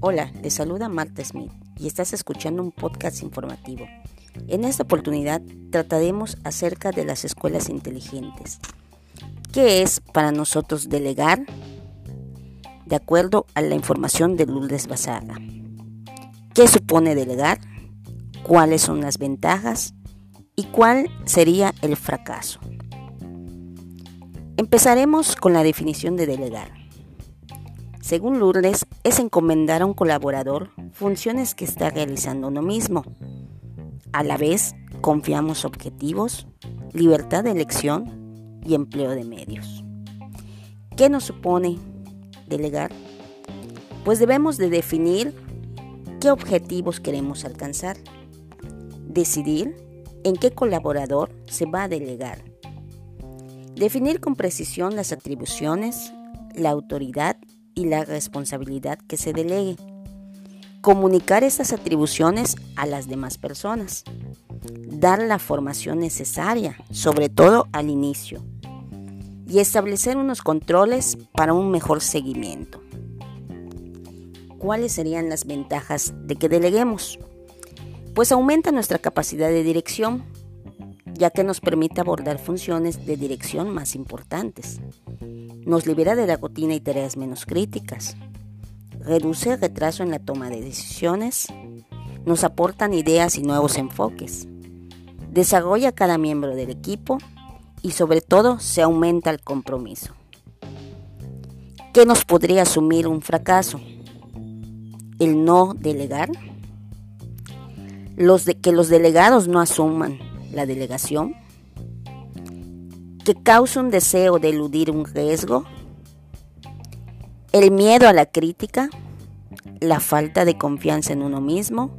Hola, te saluda Marta Smith y estás escuchando un podcast informativo. En esta oportunidad trataremos acerca de las escuelas inteligentes. ¿Qué es para nosotros delegar? De acuerdo a la información de Lourdes Basaga. ¿Qué supone delegar? ¿Cuáles son las ventajas? ¿Y cuál sería el fracaso? Empezaremos con la definición de delegar. Según Lourdes, es encomendar a un colaborador funciones que está realizando uno mismo. A la vez, confiamos objetivos, libertad de elección y empleo de medios. ¿Qué nos supone delegar? Pues debemos de definir qué objetivos queremos alcanzar, decidir en qué colaborador se va a delegar Definir con precisión las atribuciones, la autoridad y la responsabilidad que se delegue. Comunicar esas atribuciones a las demás personas. Dar la formación necesaria, sobre todo al inicio. Y establecer unos controles para un mejor seguimiento. ¿Cuáles serían las ventajas de que deleguemos? Pues aumenta nuestra capacidad de dirección, ya que nos permite abordar funciones de dirección más importantes. Nos libera de la rutina y tareas menos críticas. Reduce el retraso en la toma de decisiones. Nos aportan ideas y nuevos enfoques. Desarrolla cada miembro del equipo y sobre todo se aumenta el compromiso. ¿Qué nos podría asumir un fracaso? El no delegar. Los de, que los delegados no asuman la delegación, que causa un deseo de eludir un riesgo, el miedo a la crítica, la falta de confianza en uno mismo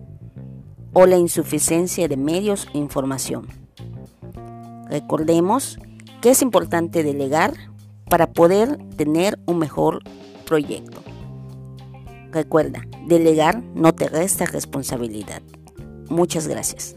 o la insuficiencia de medios e información. Recordemos que es importante delegar para poder tener un mejor proyecto. Recuerda, delegar no te resta responsabilidad. Muchas gracias.